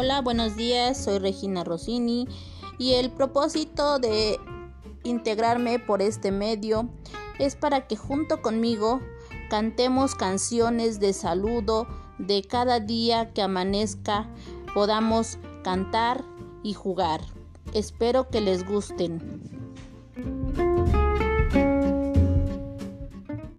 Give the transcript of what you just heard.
Hola, buenos días, soy Regina Rossini y el propósito de integrarme por este medio es para que junto conmigo cantemos canciones de saludo de cada día que amanezca, podamos cantar y jugar. Espero que les gusten.